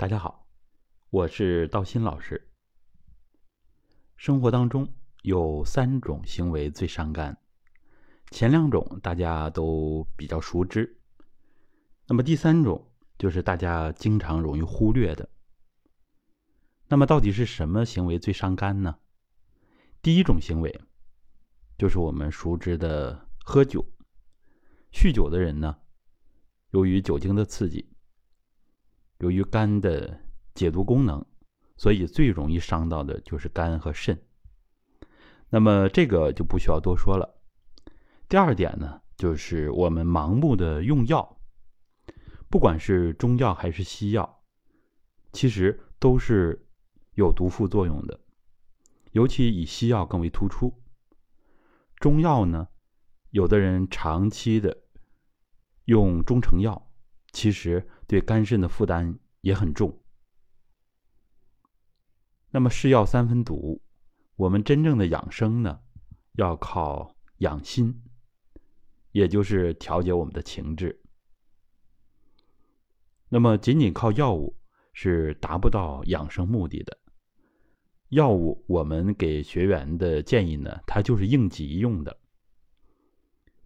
大家好，我是道心老师。生活当中有三种行为最伤肝，前两种大家都比较熟知，那么第三种就是大家经常容易忽略的。那么到底是什么行为最伤肝呢？第一种行为就是我们熟知的喝酒。酗酒的人呢，由于酒精的刺激。由于肝的解毒功能，所以最容易伤到的就是肝和肾。那么这个就不需要多说了。第二点呢，就是我们盲目的用药，不管是中药还是西药，其实都是有毒副作用的，尤其以西药更为突出。中药呢，有的人长期的用中成药。其实对肝肾的负担也很重。那么是药三分毒，我们真正的养生呢，要靠养心，也就是调节我们的情志。那么仅仅靠药物是达不到养生目的的。药物我们给学员的建议呢，它就是应急用的，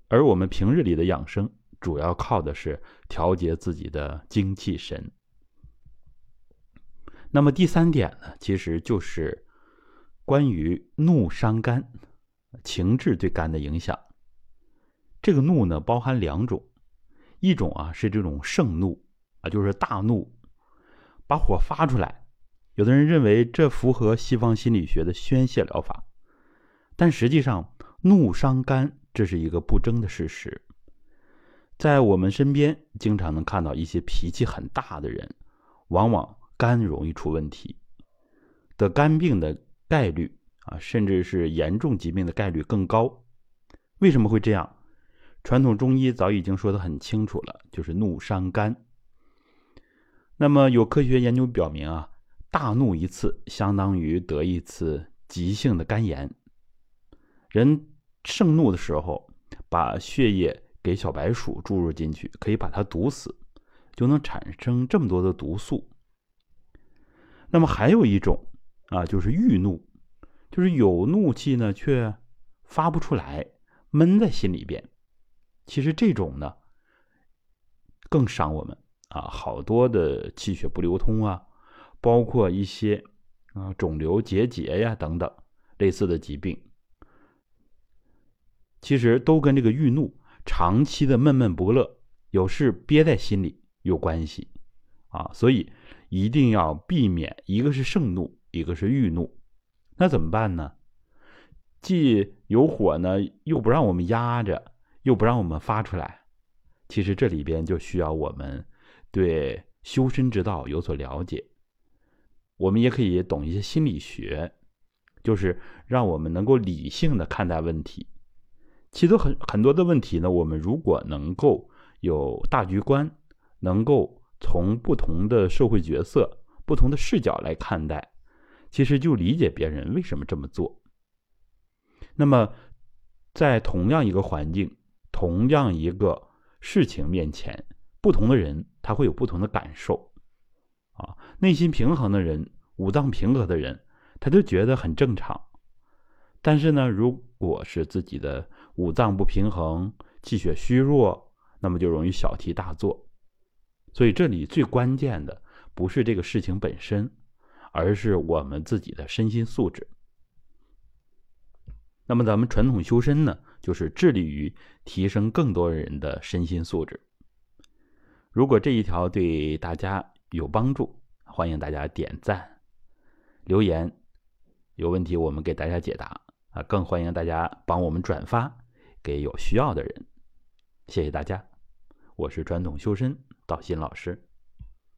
而我们平日里的养生。主要靠的是调节自己的精气神。那么第三点呢，其实就是关于怒伤肝，情志对肝的影响。这个怒呢，包含两种，一种啊是这种盛怒啊，就是大怒，把火发出来。有的人认为这符合西方心理学的宣泄疗法，但实际上怒伤肝，这是一个不争的事实。在我们身边，经常能看到一些脾气很大的人，往往肝容易出问题，得肝病的概率啊，甚至是严重疾病的概率更高。为什么会这样？传统中医早已经说得很清楚了，就是怒伤肝。那么有科学研究表明啊，大怒一次相当于得一次急性的肝炎。人盛怒的时候，把血液。给小白鼠注入进去，可以把它毒死，就能产生这么多的毒素。那么还有一种啊，就是郁怒，就是有怒气呢，却发不出来，闷在心里边。其实这种呢，更伤我们啊，好多的气血不流通啊，包括一些啊肿瘤结节呀等等类似的疾病，其实都跟这个郁怒。长期的闷闷不乐，有事憋在心里有关系，啊，所以一定要避免一个是盛怒，一个是郁怒，那怎么办呢？既有火呢，又不让我们压着，又不让我们发出来，其实这里边就需要我们对修身之道有所了解，我们也可以懂一些心理学，就是让我们能够理性的看待问题。其实很很多的问题呢，我们如果能够有大局观，能够从不同的社会角色、不同的视角来看待，其实就理解别人为什么这么做。那么，在同样一个环境、同样一个事情面前，不同的人他会有不同的感受。啊，内心平衡的人、五脏平和的人，他就觉得很正常。但是呢，如果是自己的五脏不平衡、气血虚弱，那么就容易小题大做。所以这里最关键的不是这个事情本身，而是我们自己的身心素质。那么咱们传统修身呢，就是致力于提升更多人的身心素质。如果这一条对大家有帮助，欢迎大家点赞、留言，有问题我们给大家解答。啊，更欢迎大家帮我们转发给有需要的人，谢谢大家，我是传统修身道心老师。